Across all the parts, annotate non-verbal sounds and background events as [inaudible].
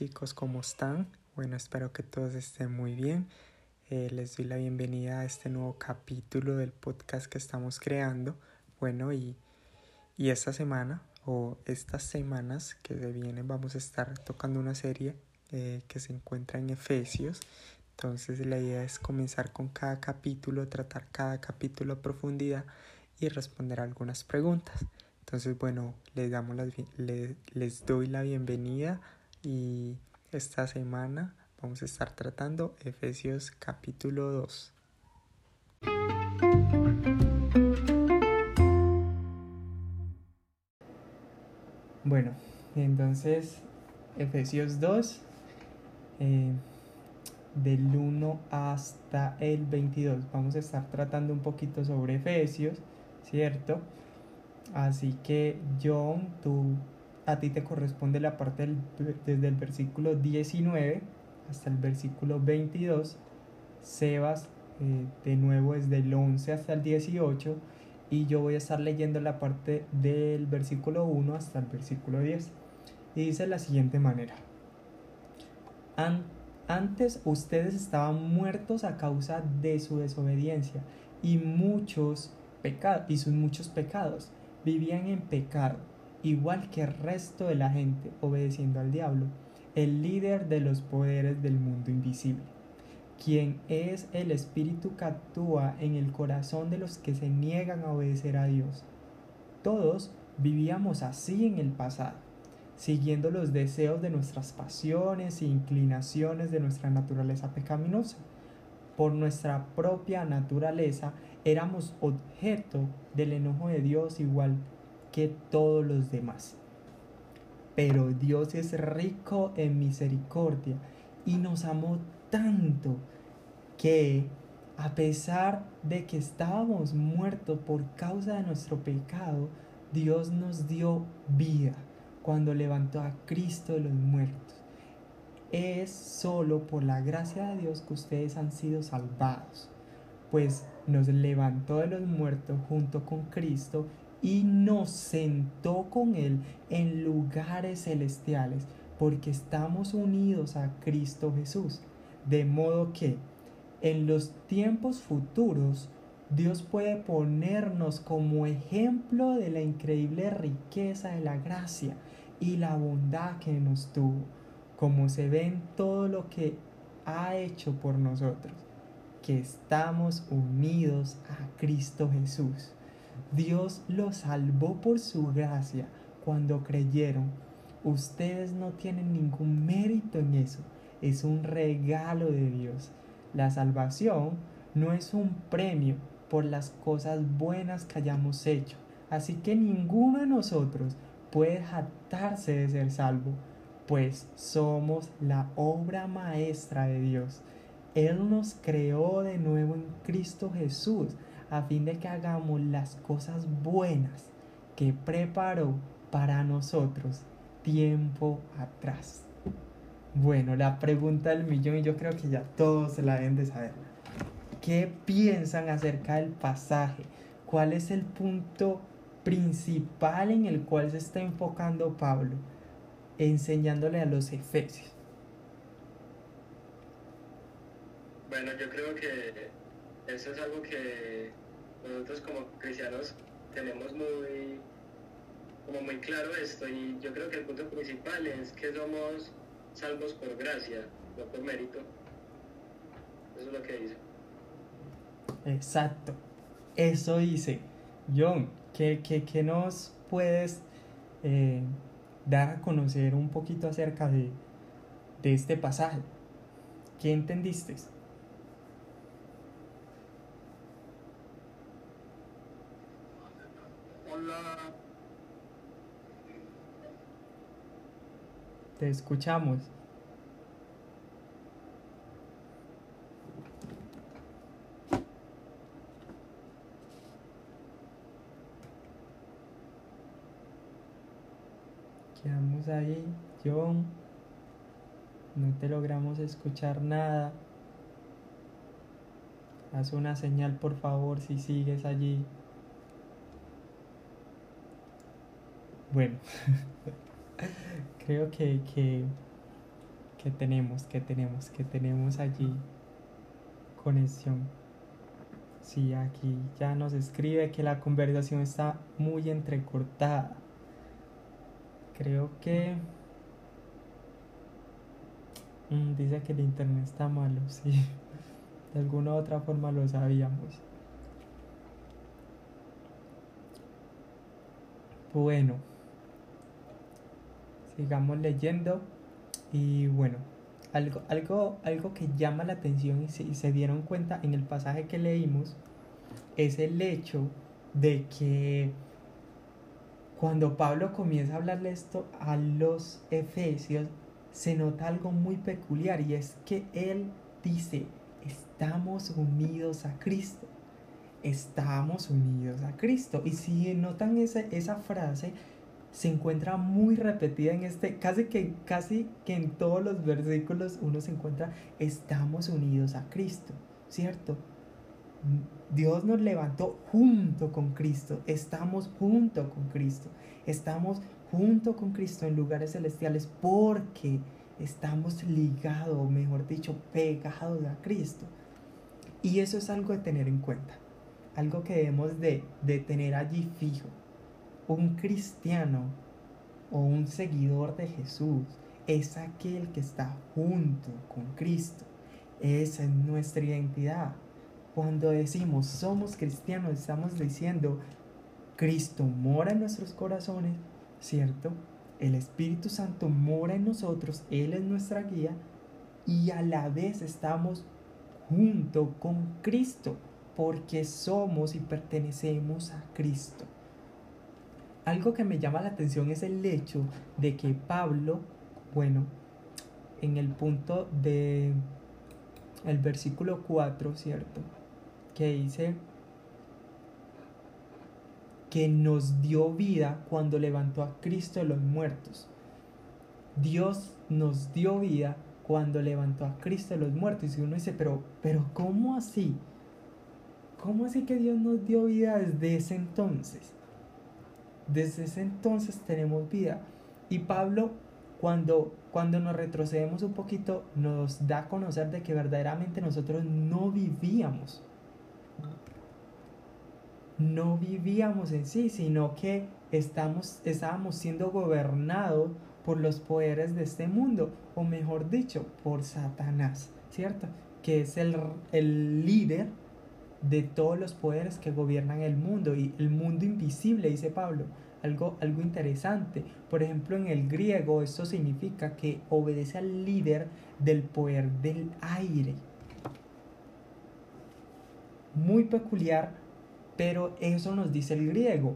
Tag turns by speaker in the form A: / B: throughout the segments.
A: chicos, ¿cómo están? Bueno, espero que todos estén muy bien. Eh, les doy la bienvenida a este nuevo capítulo del podcast que estamos creando. Bueno, y, y esta semana o estas semanas que se vienen vamos a estar tocando una serie eh, que se encuentra en Efesios. Entonces la idea es comenzar con cada capítulo, tratar cada capítulo a profundidad y responder algunas preguntas. Entonces, bueno, les, damos las, les, les doy la bienvenida y esta semana vamos a estar tratando Efesios capítulo 2. Bueno, entonces Efesios 2, eh, del 1 hasta el 22. Vamos a estar tratando un poquito sobre Efesios, ¿cierto? Así que John, tú, a ti te corresponde la parte desde el versículo 19 hasta el versículo 22. Sebas, eh, de nuevo desde el 11 hasta el 18. Y yo voy a estar leyendo la parte del versículo 1 hasta el versículo 10. Y dice de la siguiente manera. Antes ustedes estaban muertos a causa de su desobediencia y muchos y sus muchos pecados vivían en pecado, igual que el resto de la gente, obedeciendo al diablo, el líder de los poderes del mundo invisible, quien es el espíritu que actúa en el corazón de los que se niegan a obedecer a Dios. Todos vivíamos así en el pasado, siguiendo los deseos de nuestras pasiones e inclinaciones de nuestra naturaleza pecaminosa. Por nuestra propia naturaleza éramos objeto del enojo de Dios igual que todos los demás. Pero Dios es rico en misericordia y nos amó tanto que a pesar de que estábamos muertos por causa de nuestro pecado, Dios nos dio vida cuando levantó a Cristo de los muertos. Es solo por la gracia de Dios que ustedes han sido salvados pues nos levantó de los muertos junto con Cristo y nos sentó con Él en lugares celestiales, porque estamos unidos a Cristo Jesús. De modo que en los tiempos futuros Dios puede ponernos como ejemplo de la increíble riqueza de la gracia y la bondad que nos tuvo, como se ve en todo lo que ha hecho por nosotros que estamos unidos a Cristo Jesús. Dios los salvó por su gracia cuando creyeron. Ustedes no tienen ningún mérito en eso. Es un regalo de Dios. La salvación no es un premio por las cosas buenas que hayamos hecho. Así que ninguno de nosotros puede jactarse de ser salvo, pues somos la obra maestra de Dios. Él nos creó de nuevo en Cristo Jesús a fin de que hagamos las cosas buenas que preparó para nosotros tiempo atrás. Bueno, la pregunta del millón y yo creo que ya todos se la deben de saber. ¿Qué piensan acerca del pasaje? ¿Cuál es el punto principal en el cual se está enfocando Pablo enseñándole a los efesios?
B: Bueno, yo creo que eso es algo que nosotros como cristianos tenemos muy, como muy claro esto y yo creo que el punto principal es que somos salvos por gracia, no por mérito. Eso es lo que dice.
A: Exacto, eso dice. John, ¿qué, qué, nos puedes eh, dar a conocer un poquito acerca de, de este pasaje? ¿Qué entendiste? Te escuchamos. Quedamos ahí, John. No te logramos escuchar nada. Haz una señal, por favor, si sigues allí. Bueno, [laughs] creo que, que tenemos, que tenemos, que tenemos allí conexión. Sí, aquí ya nos escribe que la conversación está muy entrecortada. Creo que... Mm, dice que el internet está malo, [laughs] sí. De alguna u otra forma lo sabíamos. Bueno, sigamos leyendo. Y bueno, algo, algo, algo que llama la atención y se, se dieron cuenta en el pasaje que leímos es el hecho de que cuando Pablo comienza a hablarle esto a los efesios, se nota algo muy peculiar y es que él dice, estamos unidos a Cristo. Estamos unidos a Cristo. Y si notan esa, esa frase, se encuentra muy repetida en este, casi que, casi que en todos los versículos uno se encuentra, estamos unidos a Cristo, ¿cierto? Dios nos levantó junto con Cristo, estamos junto con Cristo, estamos junto con Cristo en lugares celestiales porque estamos ligados, mejor dicho, pegados a Cristo. Y eso es algo de tener en cuenta, algo que debemos de, de tener allí fijo un cristiano o un seguidor de Jesús es aquel que está junto con Cristo. Esa es nuestra identidad. Cuando decimos somos cristianos, estamos diciendo Cristo mora en nuestros corazones, ¿cierto? El Espíritu Santo mora en nosotros, Él es nuestra guía y a la vez estamos junto con Cristo porque somos y pertenecemos a Cristo algo que me llama la atención es el hecho de que Pablo, bueno, en el punto de el versículo 4, ¿cierto? Que dice que nos dio vida cuando levantó a Cristo de los muertos. Dios nos dio vida cuando levantó a Cristo de los muertos. Y uno dice, pero, pero ¿cómo así? ¿Cómo así que Dios nos dio vida desde ese entonces? Desde ese entonces tenemos vida. Y Pablo, cuando, cuando nos retrocedemos un poquito, nos da a conocer de que verdaderamente nosotros no vivíamos. No vivíamos en sí, sino que estamos, estábamos siendo gobernados por los poderes de este mundo, o mejor dicho, por Satanás, ¿cierto? Que es el, el líder de todos los poderes que gobiernan el mundo y el mundo invisible, dice Pablo. Algo, algo interesante. Por ejemplo, en el griego esto significa que obedece al líder del poder del aire. Muy peculiar, pero eso nos dice el griego.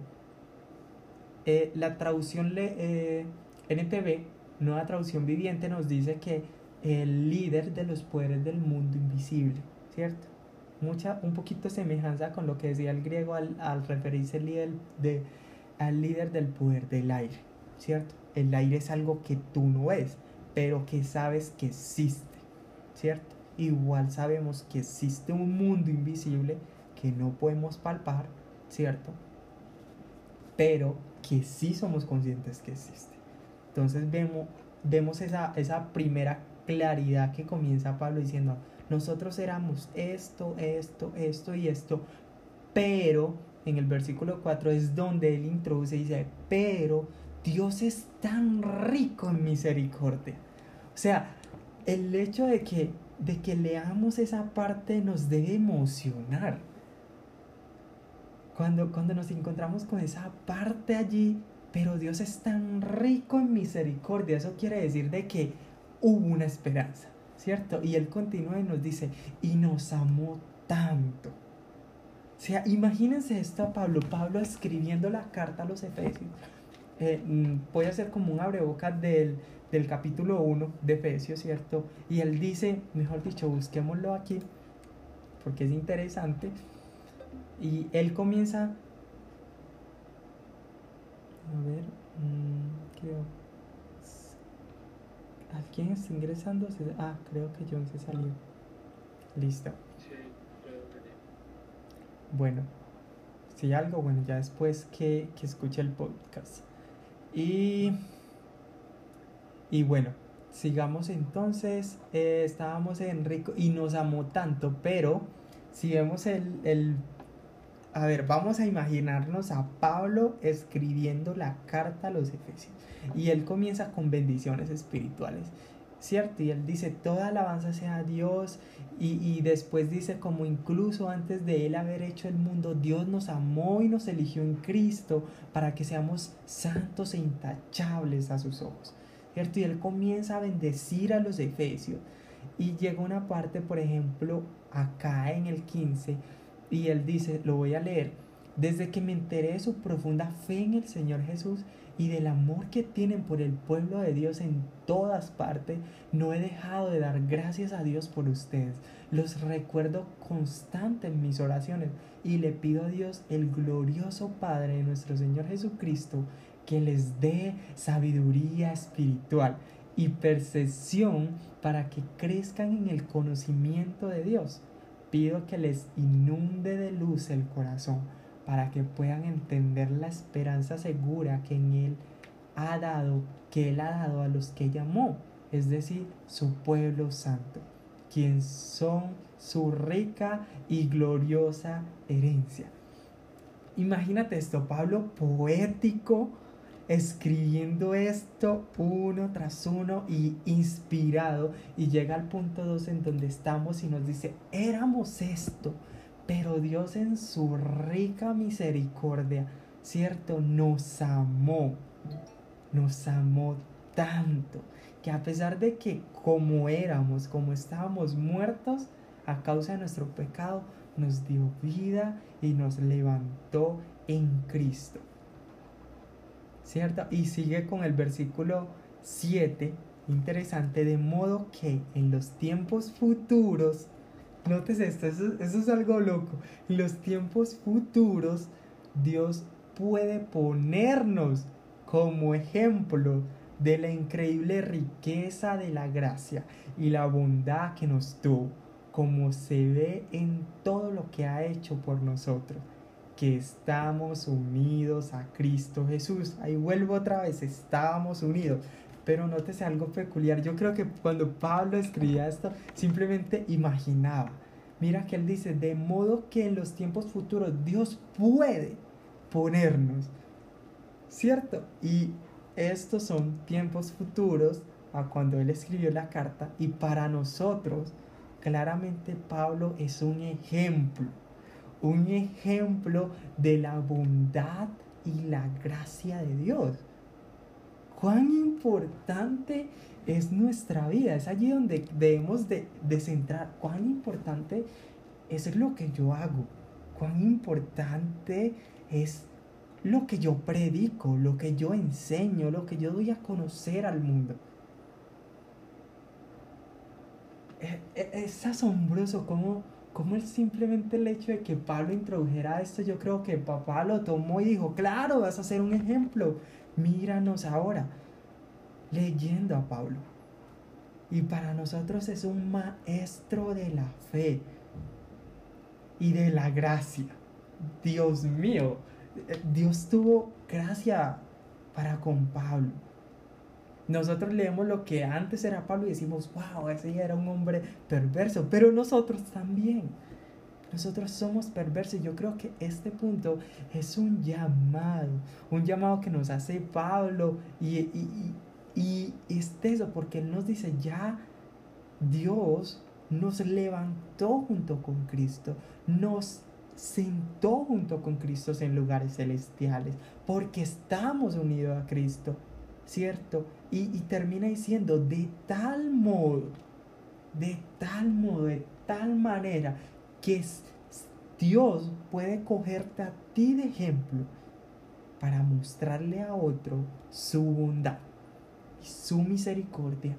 A: Eh, la traducción eh, NPV, nueva traducción viviente, nos dice que el líder de los poderes del mundo invisible, ¿cierto? Mucha, un poquito semejanza con lo que decía el griego al, referirse al líder, de, al líder del poder del aire, ¿cierto? El aire es algo que tú no ves, pero que sabes que existe, ¿cierto? Igual sabemos que existe un mundo invisible que no podemos palpar, ¿cierto? Pero que sí somos conscientes que existe. Entonces vemos, vemos esa, esa primera claridad que comienza Pablo diciendo, nosotros éramos esto, esto, esto y esto, pero en el versículo 4 es donde él introduce y dice, pero Dios es tan rico en misericordia. O sea, el hecho de que, de que leamos esa parte nos debe emocionar. Cuando, cuando nos encontramos con esa parte allí, pero Dios es tan rico en misericordia, eso quiere decir de que hubo una esperanza. ¿Cierto? Y él continúa y nos dice, y nos amó tanto. O sea, imagínense esto a Pablo, Pablo escribiendo la carta a los Efesios. Eh, mm, voy a hacer como un abrebocas del, del capítulo 1 de Efesios, ¿cierto? Y él dice, mejor dicho, busquémoslo aquí, porque es interesante. Y él comienza, a ver, mm, creo ¿Alguien está ingresando? Ah, creo que John se salió. Listo.
B: Sí,
A: Bueno, si algo, bueno, ya después que, que escuche el podcast. Y, y bueno, sigamos entonces, eh, estábamos en rico y nos amó tanto, pero si vemos el, el, a ver, vamos a imaginarnos a Pablo escribiendo la carta a los Efesios y él comienza con bendiciones espirituales. ¿cierto? Y él dice, toda alabanza sea a Dios. Y, y, después dice, como incluso antes de él haber hecho el mundo, Dios nos amó y nos eligió en Cristo para que seamos santos e intachables a sus ojos. ¿Cierto? Y él comienza a bendecir a los efesios. Y llega una parte, por ejemplo, acá en el 15, y él dice, lo voy a leer, desde que me enteré de su profunda fe en el Señor Jesús, y del amor que tienen por el pueblo de Dios en todas partes, no he dejado de dar gracias a Dios por ustedes. Los recuerdo constante en mis oraciones y le pido a Dios, el glorioso Padre de nuestro Señor Jesucristo, que les dé sabiduría espiritual y percepción para que crezcan en el conocimiento de Dios. Pido que les inunde de luz el corazón para que puedan entender la esperanza segura que en Él ha dado, que Él ha dado a los que llamó, es decir, su pueblo santo, quien son su rica y gloriosa herencia. Imagínate esto, Pablo poético, escribiendo esto uno tras uno y inspirado, y llega al punto 2 en donde estamos y nos dice, éramos esto pero Dios en su rica misericordia, ¿cierto? Nos amó, nos amó tanto, que a pesar de que como éramos, como estábamos muertos a causa de nuestro pecado, nos dio vida y nos levantó en Cristo. ¿Cierto? Y sigue con el versículo 7, interesante, de modo que en los tiempos futuros, Notes esto, eso, es algo loco. En los tiempos futuros, Dios puede ponernos como ejemplo de la increíble riqueza de la gracia y la bondad que nos tuvo, como se ve en todo lo que ha hecho por nosotros, que estamos unidos a Cristo Jesús. Ahí vuelvo otra vez, estamos unidos. Pero nótese algo peculiar. Yo creo que cuando Pablo escribía esto, simplemente imaginaba. Mira que él dice, de modo que en los tiempos futuros Dios puede ponernos. ¿Cierto? Y estos son tiempos futuros a cuando él escribió la carta. Y para nosotros, claramente Pablo es un ejemplo. Un ejemplo de la bondad y la gracia de Dios cuán importante es nuestra vida. Es allí donde debemos de, centrar cuán importante es lo que yo hago, cuán importante es lo que yo predico, lo que yo enseño, lo que yo doy a conocer al mundo. E, e, es asombroso cómo, cómo es simplemente el hecho de que Pablo introdujera esto, yo creo que papá lo tomó y dijo, claro, vas a ser un ejemplo, míranos ahora, leyendo a Pablo. Y para nosotros es un maestro de la fe y de la gracia. Dios mío, Dios tuvo gracia para con Pablo. Nosotros leemos lo que antes era Pablo y decimos, wow, ese era un hombre perverso, pero nosotros también. Nosotros somos perversos. Yo creo que este punto es un llamado, un llamado que nos hace Pablo y, y, y, es eso, porque Él nos dice, ya Dios nos levantó junto con Cristo, nos sentó junto con Cristo en lugares celestiales, porque estamos unidos a Cristo, ¿cierto? Y, y termina diciendo, de tal modo, de tal modo, de tal manera, que Dios puede cogerte a ti de ejemplo para mostrarle a otro su bondad y su misericordia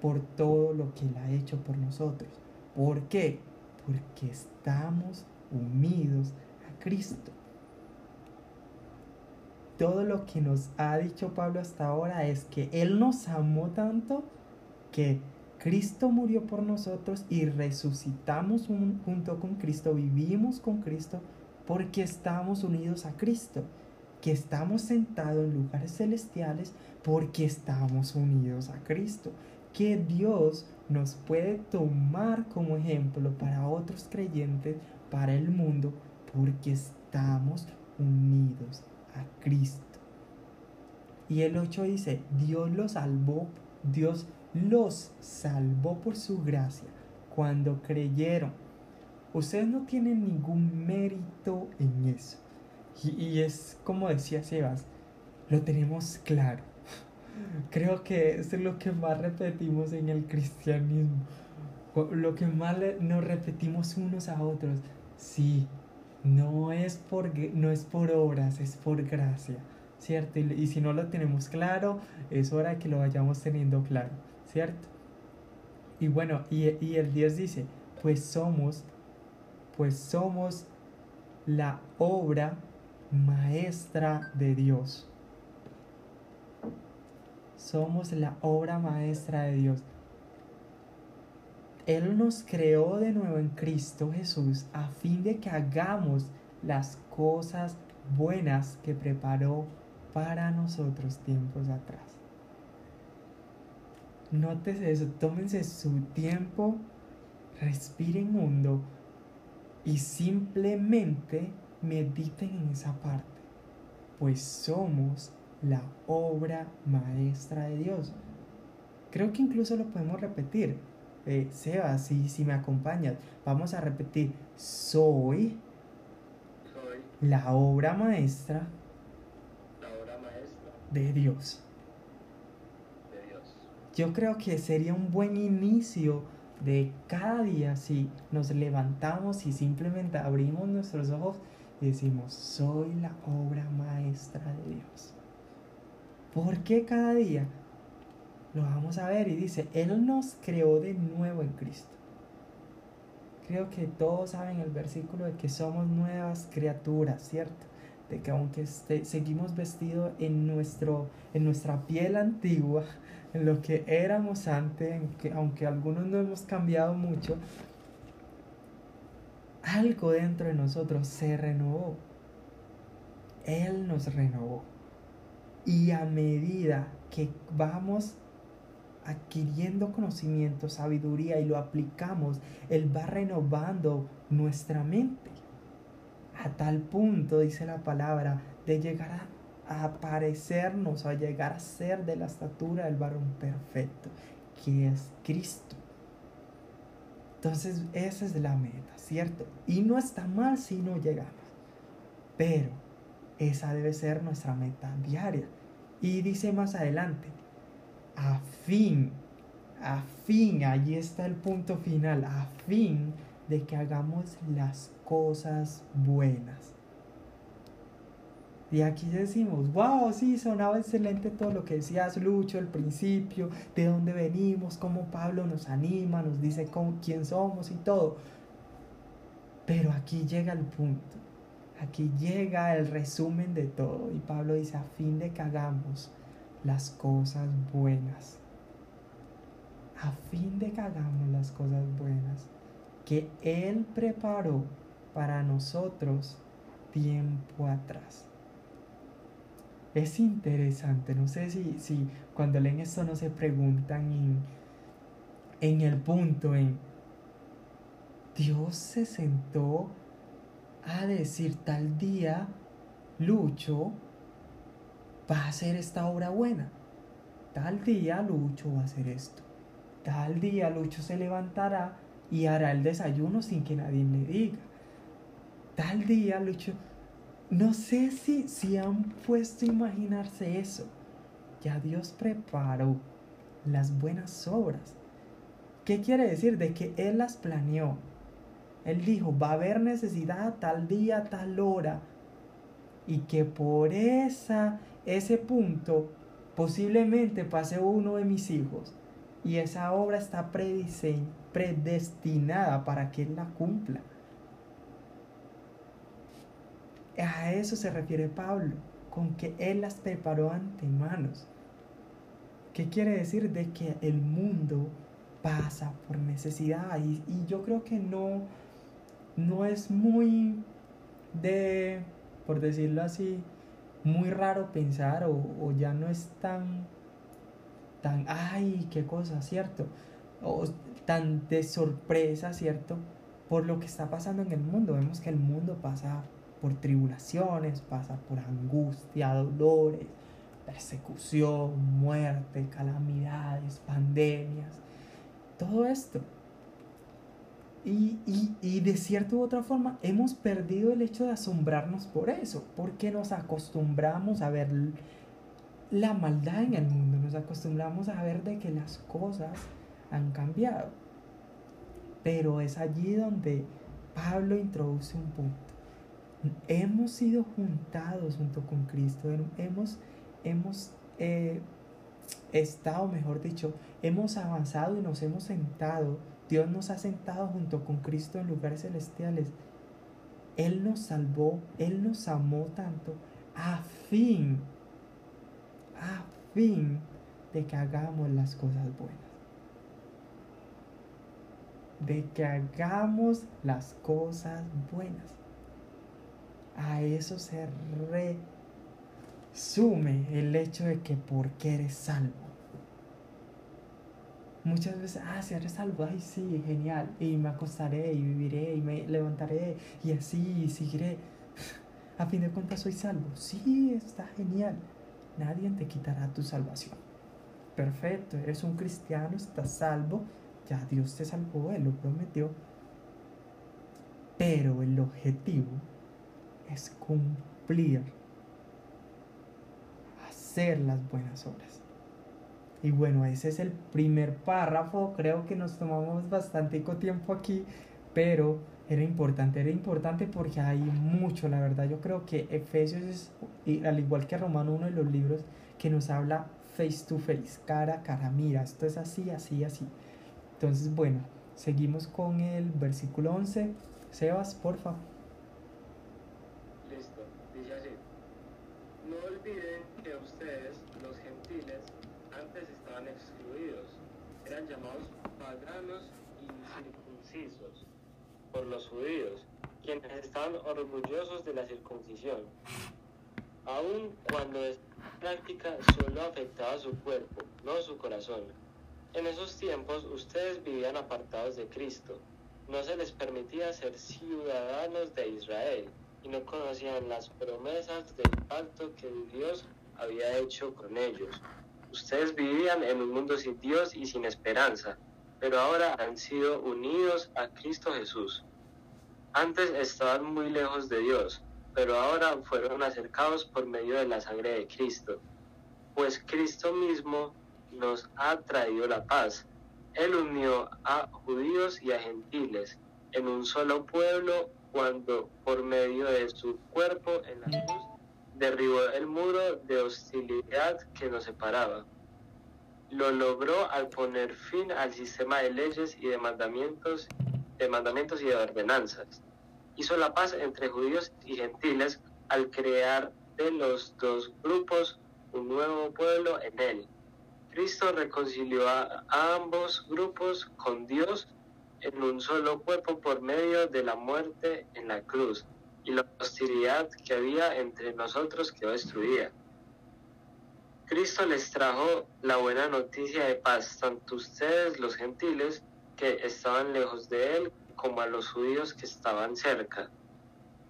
A: por todo lo que Él ha hecho por nosotros. ¿Por qué? Porque estamos unidos a Cristo. Todo lo que nos ha dicho Pablo hasta ahora es que Él nos amó tanto que Cristo murió por nosotros y resucitamos junto con Cristo, vivimos con Cristo porque estamos unidos a Cristo. que estamos sentados en lugares celestiales porque estamos unidos a Cristo. Que Dios nos puede tomar como ejemplo para otros creyentes, para el mundo, porque estamos unidos a Cristo. Y el 8 dice, Dios los salvó, Dios los salvó por su gracia cuando creyeron. Ustedes no tienen ningún mérito en eso. Y, es como decía Sebas, lo tenemos claro. [laughs] Creo que es lo que más repetimos en el cristianismo. Lo que más nos repetimos unos a otros. Sí, no es por, no es por obras, es por gracia. ¿Cierto? Y, si no lo tenemos claro, es hora de que lo vayamos teniendo claro. ¿Cierto? Y bueno, y, y el 10 dice, pues somos, pues somos la obra maestra de Dios. Somos la obra maestra de Dios. Él nos creó de nuevo en Cristo Jesús a fin de que hagamos las cosas buenas que preparó para nosotros tiempos atrás. Nótese eso, tómense su tiempo, respiren mundo y simplemente mediten en esa parte, pues somos la obra maestra de Dios. Creo que incluso lo podemos repetir. Eh, Seba, si, si me acompañas, vamos a repetir, soy,
B: soy
A: la obra maestra,
B: la obra maestra
A: de Dios.
B: de Dios.
A: Yo creo que sería un buen inicio de cada día si nos levantamos y simplemente abrimos nuestros ojos y decimos, soy la obra maestra de Dios. ¿Por qué cada día? Lo vamos a ver y dice, Él nos creó de nuevo en Cristo. Creo que todos saben el versículo de que somos nuevas criaturas, ¿cierto? De que aunque este, seguimos vestidos en, en nuestra piel antigua, en lo que éramos antes, que, aunque algunos no hemos cambiado mucho, algo dentro de nosotros se renovó. Él nos renovó. Y a medida que vamos adquiriendo conocimiento, sabiduría y lo aplicamos, Él va renovando nuestra mente. A tal punto, dice la palabra, de llegar a, a parecernos, a llegar a ser de la estatura del varón perfecto, que es Cristo. Entonces, esa es la meta, ¿cierto? Y no está mal si no llegamos. Pero esa debe ser nuestra meta diaria. Y dice más adelante, a fin, a fin, allí está el punto final, a fin de que hagamos las cosas buenas. Y aquí decimos, wow, sí, sonaba excelente todo lo que decías, Lucho, el principio, de dónde venimos, cómo Pablo nos anima, nos dice cómo, quién somos y todo. Pero aquí llega el punto, aquí llega el resumen de todo. Y Pablo dice, a fin de que hagamos las cosas buenas. A fin de que hagamos las cosas buenas que Él preparó para nosotros tiempo atrás. Es interesante, no sé si, si cuando leen esto no se preguntan en, en el punto en Dios se sentó a decir tal día, Lucho va a hacer esta obra buena. Tal día Lucho va a hacer esto. Tal día Lucho se levantará y hará el desayuno sin que nadie le diga. Tal día Lucho no sé si, si han puesto a imaginarse eso. Ya Dios preparó las buenas obras. ¿Qué quiere decir? De que Él las planeó. Él dijo, va a haber necesidad tal día, tal hora. Y que por esa, ese punto posiblemente pase uno de mis hijos. Y esa obra está predestinada para que Él la cumpla. A eso se refiere Pablo, con que Él las preparó antemanos. ¿Qué quiere decir? De que el mundo pasa por necesidad y, y yo creo que no, no es muy de, por decirlo así, muy raro pensar o, o ya no es tan, tan, ay, qué cosa, ¿cierto? O tan de sorpresa, ¿cierto? Por lo que está pasando en el mundo. Vemos que el mundo pasa por tribulaciones, pasa por angustia, dolores, persecución, muerte, calamidades, pandemias, todo esto. Y, y, y, de cierta u otra forma hemos perdido el hecho de asombrarnos por eso, porque nos acostumbramos a ver la maldad en el mundo, nos acostumbramos a ver de que las cosas han cambiado. Pero es allí donde Pablo introduce un punto. Hemos sido juntados junto con Cristo, hemos, hemos eh, estado, mejor dicho, hemos avanzado y nos hemos sentado. Dios nos ha sentado junto con Cristo en lugares celestiales. Él nos salvó, Él nos amó tanto a fin, a fin de que hagamos las cosas buenas de que hagamos las cosas buenas. A eso se resume el hecho de que porque eres salvo. Muchas veces, ah, si eres salvo, ay, sí, genial, y me acostaré y viviré y me levantaré y así y seguiré. A fin de cuentas soy salvo. Sí, está genial. Nadie te quitará tu salvación. Perfecto, eres un cristiano, estás salvo, ya Dios te salvó, Él lo prometió. Pero el objetivo es cumplir, hacer las buenas obras. Y bueno, ese es el primer párrafo. Creo que nos tomamos bastante tiempo aquí, pero era importante, era importante porque hay mucho, la verdad. Yo creo que Efesios es, al igual que Romano, uno de los libros que nos habla face to face, cara a cara. Mira, esto es así, así, así. Entonces, bueno, seguimos con el versículo 11. Sebas, porfa.
B: Listo, dice así. No olviden que ustedes, los gentiles, antes estaban excluidos. Eran llamados paganos incircuncisos por los judíos, quienes estaban orgullosos de la circuncisión. Aun cuando esta práctica solo afectaba su cuerpo, no su corazón en esos tiempos ustedes vivían apartados de Cristo. No se les permitía ser ciudadanos de Israel y no conocían las promesas del pacto que Dios había hecho con ellos. Ustedes vivían en un mundo sin Dios y sin esperanza, pero ahora han sido unidos a Cristo Jesús. Antes estaban muy lejos de Dios, pero ahora fueron acercados por medio de la sangre de Cristo, pues Cristo mismo nos ha traído la paz. Él unió a judíos y a gentiles en un solo pueblo cuando por medio de su cuerpo en la cruz derribó el muro de hostilidad que nos separaba. Lo logró al poner fin al sistema de leyes y de mandamientos, de mandamientos y de ordenanzas. Hizo la paz entre judíos y gentiles al crear de los dos grupos un nuevo pueblo en él Cristo reconcilió a, ambos grupos con Dios en un solo cuerpo por medio de la muerte en la cruz y la hostilidad que había entre nosotros quedó destruida. Cristo les trajo la buena noticia de paz, tanto ustedes los gentiles que estaban lejos de él como a los judíos que estaban cerca.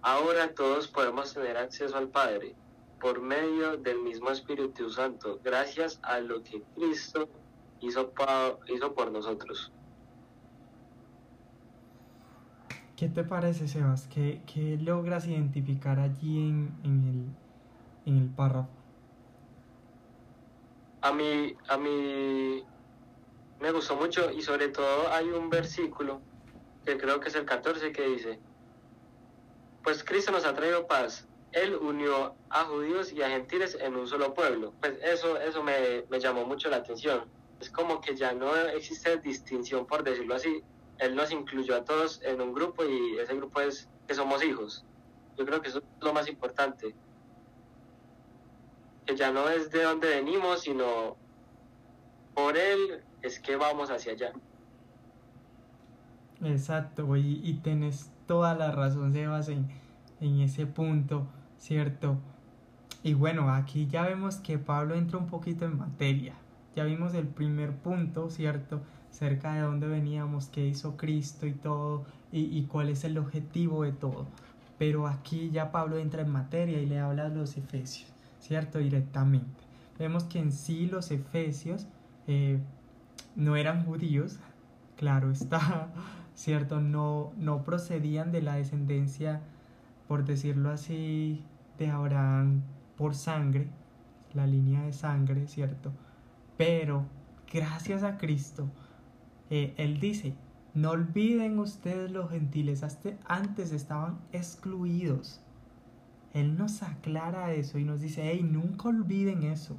B: Ahora todos podemos tener acceso al Padre por medio del mismo Espíritu Santo, gracias a lo que Cristo hizo, por nosotros.
A: ¿Qué te parece, Sebas? ¿Qué, logras identificar allí en el párrafo?
B: A mí, a mí me gustó mucho y sobre todo hay un versículo que creo que es el 14 que dice, pues Cristo nos ha traído paz él unió a judíos y a gentiles en un solo pueblo. Pues eso, eso me, llamó mucho la atención. Es como que ya no existe distinción, por decirlo así. Él nos incluyó a todos en un grupo y ese grupo es que somos hijos. Yo creo que eso es lo más importante. Que ya no es de dónde venimos, sino por Él es que vamos hacia allá.
A: Exacto, y, y tenés toda la razón, Sebas, en, en ese punto ¿cierto? y bueno, aquí ya vemos que Pablo entra un poquito en materia. Ya vimos el primer punto, ¿cierto? Cerca de dónde veníamos, qué hizo Cristo y todo, y, y cuál es el objetivo de todo. Pero aquí ya Pablo entra en materia y le habla a los efesios, ¿cierto? Directamente. Vemos que en sí los efesios eh, no eran judíos, [laughs] claro está, [laughs] ¿cierto? No, no procedían de la descendencia, por decirlo así, de Abraham por sangre, la línea de sangre, ¿cierto? Pero gracias a Cristo, eh, Él dice, no olviden ustedes los gentiles, antes estaban excluidos. Él nos aclara eso y nos dice, hey, nunca olviden eso.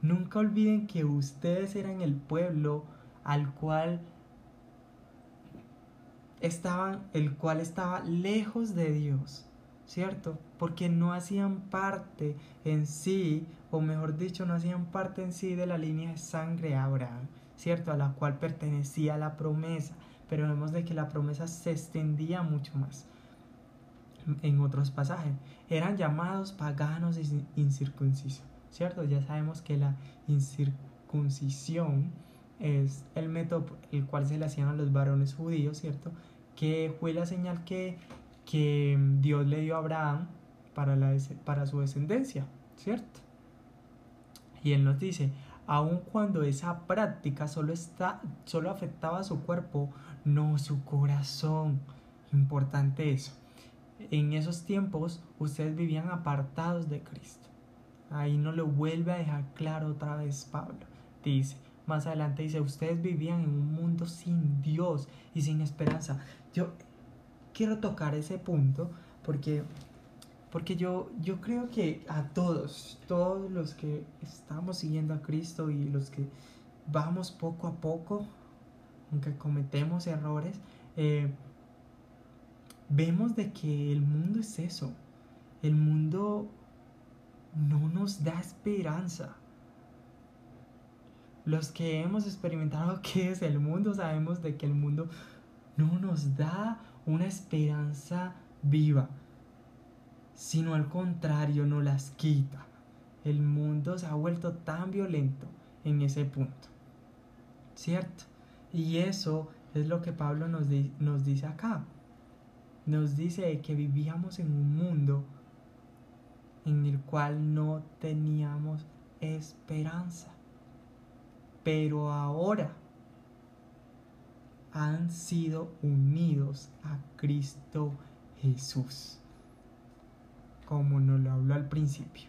A: Nunca olviden que ustedes eran el pueblo al cual estaban, el cual estaba lejos de Dios, ¿cierto? Porque no hacían parte en sí, o mejor dicho, no hacían parte en sí de la línea de sangre Abraham, ¿cierto? A la cual pertenecía la promesa, pero vemos de que la promesa se extendía mucho más en otros pasajes. Eran llamados paganos incircuncisos. ¿cierto? Ya sabemos que la incircuncisión es el método el cual se le hacían a los varones judíos, ¿cierto? Que fue la señal que, que Dios le dio a Abraham para, la, para su descendencia, ¿cierto? Y él nos dice, aun cuando esa práctica solo, está, solo afectaba a su cuerpo, no su corazón. Importante eso. En esos tiempos ustedes vivían apartados de Cristo. Ahí no lo vuelve a dejar claro otra vez Pablo. Dice, más adelante dice, ustedes vivían en un mundo sin Dios y sin esperanza. Yo quiero tocar ese punto porque, porque yo, yo creo que a todos, todos los que estamos siguiendo a Cristo y los que vamos poco a poco, aunque cometemos errores, eh, vemos de que el mundo es eso. El mundo no nos da esperanza. Los que hemos experimentado [laughs] qué es el mundo sabemos de que el mundo no nos da una esperanza viva, sino al contrario nos las quita. El mundo se ha vuelto tan violento en ese punto. ¿Cierto? Y eso es lo que Pablo nos, nos dice acá. Nos dice que vivíamos en un mundo en el cual no teníamos esperanza. Pero ahora han sido unidos a Cristo Jesús. Como nos lo habló al principio.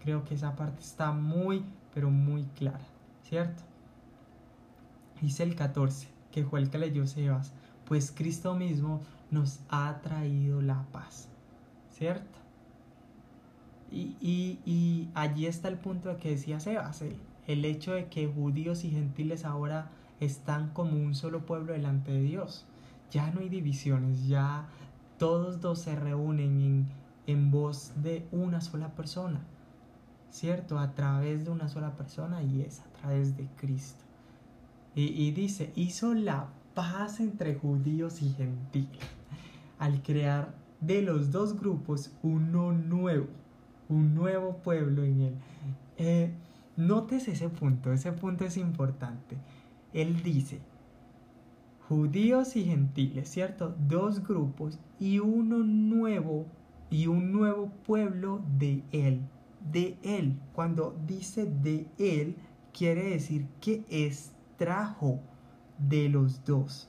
A: Creo que esa parte está muy, pero muy clara, ¿cierto? Dice el 14, que fue el que leyó Sebas, pues Cristo mismo nos ha traído la paz, ¿cierto? Y, y, allí está el punto de que decía Sebas, el hecho de que judíos y gentiles ahora están como un solo pueblo delante de Dios. Ya no hay divisiones, ya todos dos se reúnen en, en voz de una sola persona, ¿cierto? A través de una sola persona y es a través de Cristo. Y, y dice, hizo la paz entre judíos y gentiles al crear de los dos grupos uno nuevo un nuevo pueblo en él. Eh, notes ese punto, ese punto es importante. Él dice, judíos y gentiles, ¿cierto? Dos grupos y uno nuevo y un nuevo pueblo de él. De él. Cuando dice de él, quiere decir que extrajo de los dos.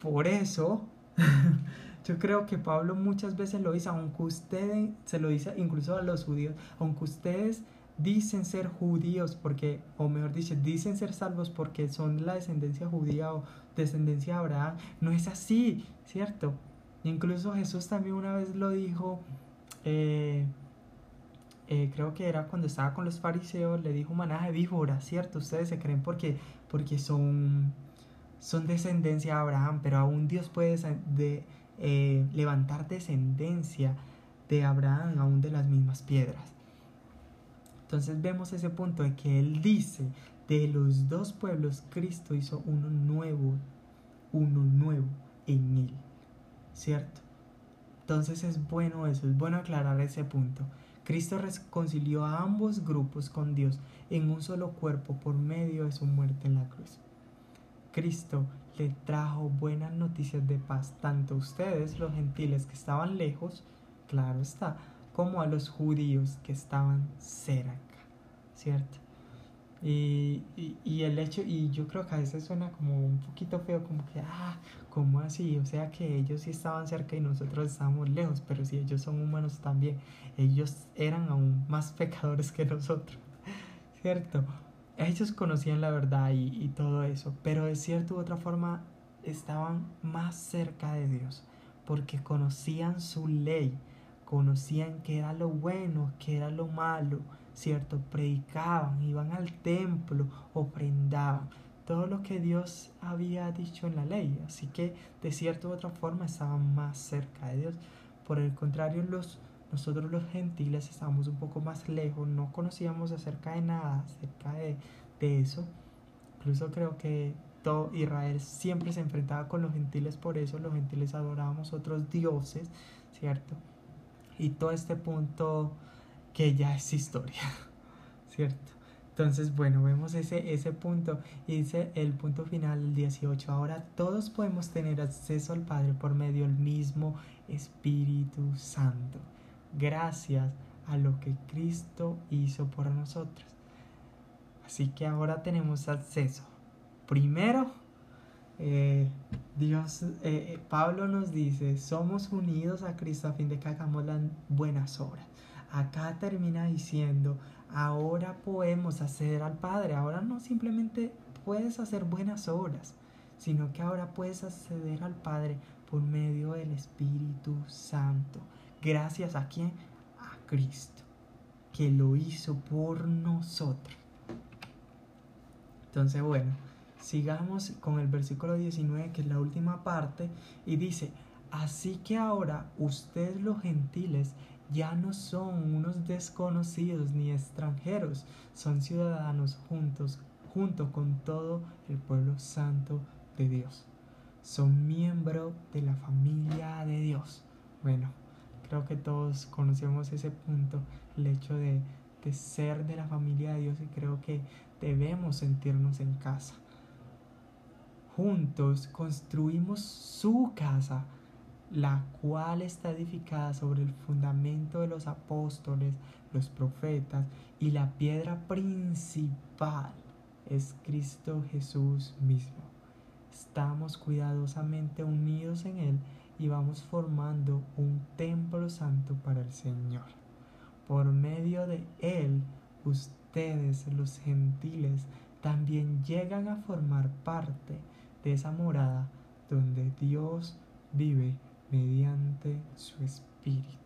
A: Por eso [laughs] Yo creo que Pablo muchas veces lo dice, aunque ustedes, se lo dice incluso a los judíos, aunque ustedes dicen ser judíos porque, o mejor dicho, dicen ser salvos porque son la descendencia judía o descendencia de Abraham, no es así, ¿cierto? Incluso Jesús también una vez lo dijo, eh, eh, creo que era cuando estaba con los fariseos, le dijo manaje de ¿cierto? Ustedes se creen porque, porque son, son descendencia de Abraham, pero aún Dios puede de, eh, levantar descendencia de Abraham aún de las mismas piedras. Entonces vemos ese punto de que él dice, de los dos pueblos Cristo hizo uno nuevo, uno nuevo en él, ¿cierto? Entonces es bueno eso, es bueno aclarar ese punto. Cristo reconcilió a ambos grupos con Dios en un solo cuerpo por medio de su muerte en la cruz. Cristo le trajo buenas noticias de paz tanto a ustedes, los gentiles que estaban lejos, claro está, como a los judíos que estaban cerca, ¿cierto? Y, y, el hecho, y yo creo que a veces suena como un poquito feo, como que, ah, ¿cómo así? O sea que ellos sí estaban cerca y nosotros estábamos lejos, pero si ellos son humanos también, ellos eran aún más [laughs] pecadores que nosotros, ¿cierto? Ellos conocían la verdad y, y todo eso, pero de cierta u otra forma estaban más cerca de Dios, porque conocían su ley, conocían qué era lo bueno, qué era lo malo, ¿cierto? Predicaban, iban al templo, ofrendaban, todo lo que Dios había dicho en la ley. Así que de cierta u otra forma estaban más cerca de Dios. Por el contrario, los, nosotros los gentiles estábamos un poco más lejos, no conocíamos acerca de nada, acerca de, de eso. Incluso creo que todo Israel siempre se enfrentaba con los gentiles, por eso los gentiles adorábamos otros dioses, ¿cierto? Y todo este punto que ya es historia, [laughs] ¿cierto? Entonces, bueno, vemos ese, ese punto y dice el punto final, el 18. Ahora todos podemos tener acceso al Padre por medio del mismo Espíritu Santo, gracias a lo que Cristo hizo por nosotros. Así que ahora tenemos acceso. Primero, eh, Dios, eh, eh, Pablo nos dice, somos unidos a Cristo a fin de que hagamos las buenas obras acá termina diciendo, ahora podemos acceder al Padre, ahora no simplemente puedes hacer buenas obras, sino que ahora puedes acceder al Padre por medio del Espíritu Santo. Gracias a quién? A Cristo, que lo hizo por nosotros. Entonces, bueno, sigamos con el versículo 19, que es la última parte, y dice, así que ahora ustedes los gentiles ya no son unos desconocidos ni extranjeros, son ciudadanos juntos, junto con todo el pueblo santo de Dios. Son miembros de la familia de Dios. Bueno, creo que todos conocemos ese punto, el hecho de, de ser de la familia de Dios y creo que debemos sentirnos en casa. Juntos construimos su casa la cual está edificada sobre el fundamento de los apóstoles, los profetas, y la piedra principal es Cristo Jesús mismo. Estamos cuidadosamente unidos en Él y vamos formando un templo santo para el Señor. Por medio de Él, ustedes, los gentiles, también llegan a formar parte de esa morada donde Dios vive mediante su espíritu.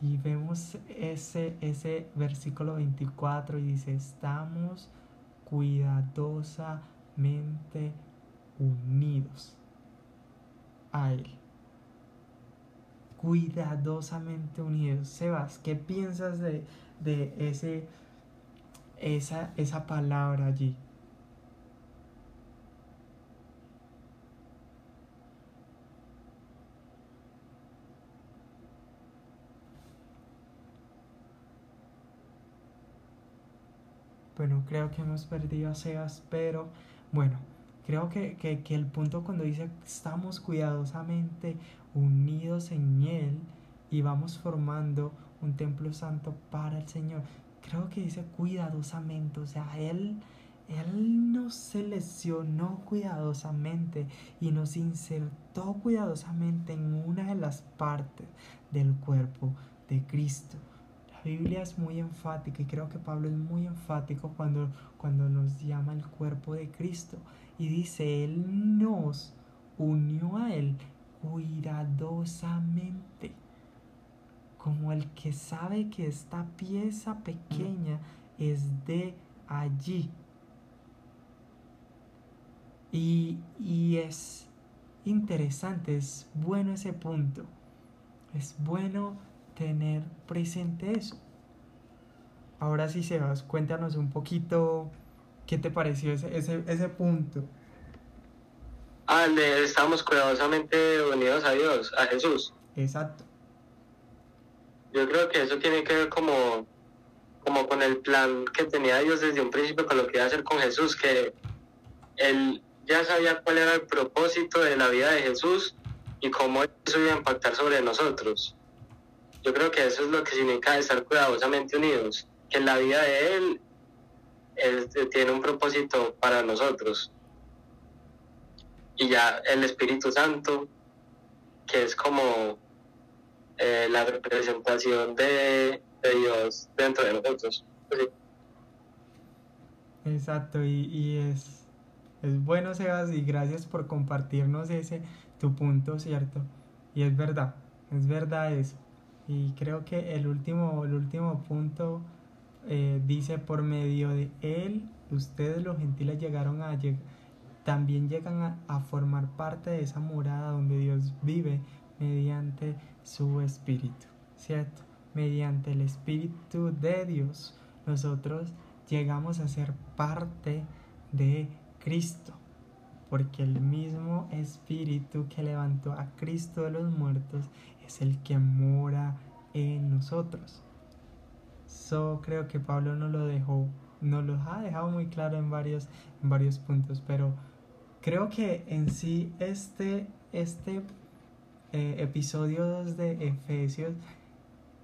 A: Y vemos ese, ese versículo 24 y dice, estamos cuidadosamente unidos a Él. Cuidadosamente unidos. Sebas, ¿qué piensas de, de ese, esa, esa palabra allí? Bueno, creo que hemos perdido a Sebas, pero bueno, creo que, que, el punto cuando dice estamos cuidadosamente unidos en Él y vamos formando un templo santo para el Señor, creo que dice cuidadosamente, o sea, Él, Él nos seleccionó cuidadosamente y nos insertó cuidadosamente en una de las partes del cuerpo de Cristo. La Biblia es muy enfática y creo que Pablo es muy enfático cuando, cuando nos llama el cuerpo de Cristo y dice, Él nos unió a Él cuidadosamente, como el que sabe que esta pieza pequeña es de allí. Y, y es interesante, es bueno ese punto. Es bueno tener presente eso. Ahora sí, Sebas, cuéntanos un poquito qué te pareció ese, ese, ese punto.
B: Ah, le estamos cuidadosamente unidos a Dios, a Jesús.
A: Exacto.
B: Yo creo que eso tiene que ver como, como con el plan que tenía Dios desde un principio con lo que iba a hacer con Jesús, que él ya sabía cuál era el propósito de la vida de Jesús y cómo eso iba a impactar sobre nosotros. Yo creo que eso es lo que significa estar cuidadosamente unidos, que la vida de Él tiene un propósito para nosotros. Y ya el Espíritu Santo, que es como eh, la representación de, Dios dentro de nosotros. Pues
A: Exacto, y, y es, es bueno, Sebas, y gracias por compartirnos ese tu punto, ¿cierto? Y es verdad, es verdad eso. Y creo que el último, el último punto eh, dice, por medio de él, ustedes los gentiles llegaron a también llegan a, formar parte de esa morada donde Dios vive mediante su espíritu, ¿cierto? Mediante el espíritu de Dios, nosotros llegamos a ser parte de Cristo porque el mismo Espíritu que levantó a Cristo de los muertos es el que mora en nosotros. So creo que Pablo nos lo dejó, nos lo ha dejado muy claro en varios, en varios puntos, pero creo que en sí este, este eh, episodio 2 de Efesios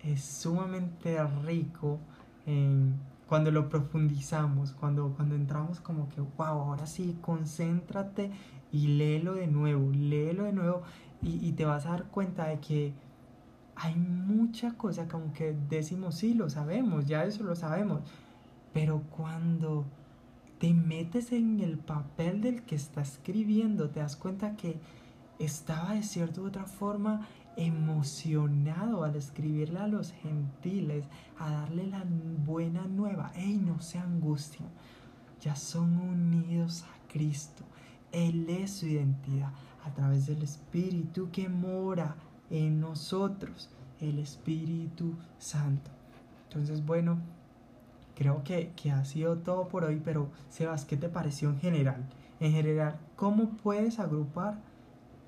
A: es sumamente rico en cuando lo profundizamos, cuando, cuando entramos como que, wow, ahora sí, concéntrate y léelo de nuevo, léelo de nuevo y, y te vas a dar cuenta de que hay mucha cosa como que decimos, sí, lo sabemos, ya eso lo sabemos, pero cuando te metes en el papel del que está escribiendo, te das cuenta que estaba de cierta u otra forma emocionado al escribirle a los gentiles, a darle la buena nueva. ¡Ey, no se angustien! Ya son unidos a Cristo. Él es su identidad a través del Espíritu que mora en nosotros, el Espíritu Santo. Entonces, bueno, creo que, que ha sido todo por hoy, pero Sebas, ¿qué te pareció en general? En general, ¿cómo puedes agrupar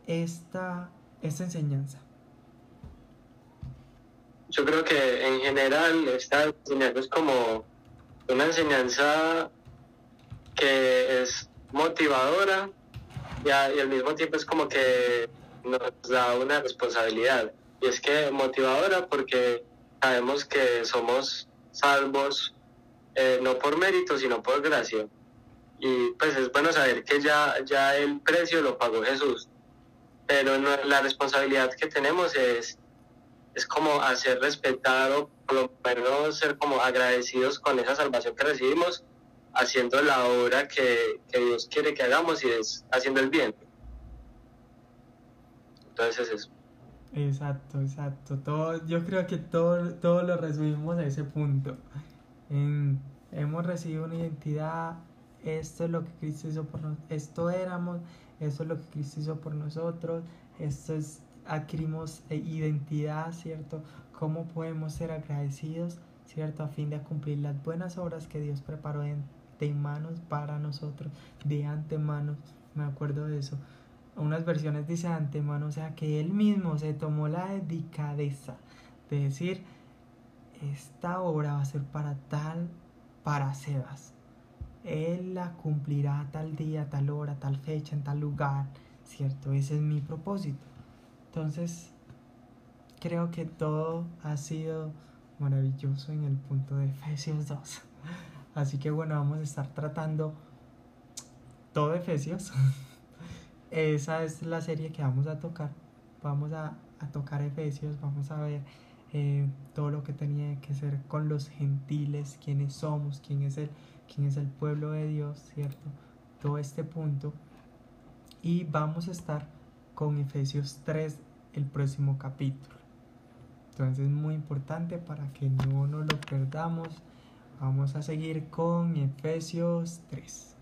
A: esta, esta enseñanza?
B: Yo creo que en general esta enseñanza es como una enseñanza que es motivadora y, al mismo tiempo es como que nos da una responsabilidad. Y es que motivadora porque sabemos que somos salvos eh, no por mérito, sino por gracia. Y pues es bueno saber que ya, ya el precio lo pagó Jesús. Pero la responsabilidad que tenemos es es como hacer respetado, por lo menos ser como agradecidos con esa salvación que recibimos, haciendo la obra que, Dios quiere que hagamos y es haciendo el bien. Entonces eso.
A: Exacto, exacto. Todo, yo creo que todo, todo lo resumimos a ese punto. hemos recibido una identidad, esto es lo que Cristo hizo por nosotros, esto éramos, esto es lo que Cristo hizo por nosotros, esto es adquirimos eh, identidad, ¿cierto? ¿Cómo podemos ser agradecidos, ¿cierto? A fin de cumplir las buenas obras que Dios preparó de manos para nosotros, de antemano, me acuerdo de eso. Unas versiones dice antemano, o sea que Él mismo se tomó la delicadeza de decir, esta obra va a ser para tal, para Sebas. Él la cumplirá tal día, tal hora, tal fecha, en tal lugar, ¿cierto? Ese es mi propósito. Entonces, creo que todo ha sido maravilloso en el punto de Efesios 2. Así que bueno, vamos a estar tratando todo Efesios. [laughs] Esa es la serie que vamos a tocar. Vamos a, tocar Efesios, vamos a ver eh, todo lo que tenía que ser con los gentiles, quiénes somos, quién es el, quién es el pueblo de Dios, ¿cierto? Todo este punto. Y vamos a estar con Efesios 3 el próximo capítulo. Entonces es muy importante para que no nos lo perdamos. Vamos a seguir con Efesios 3.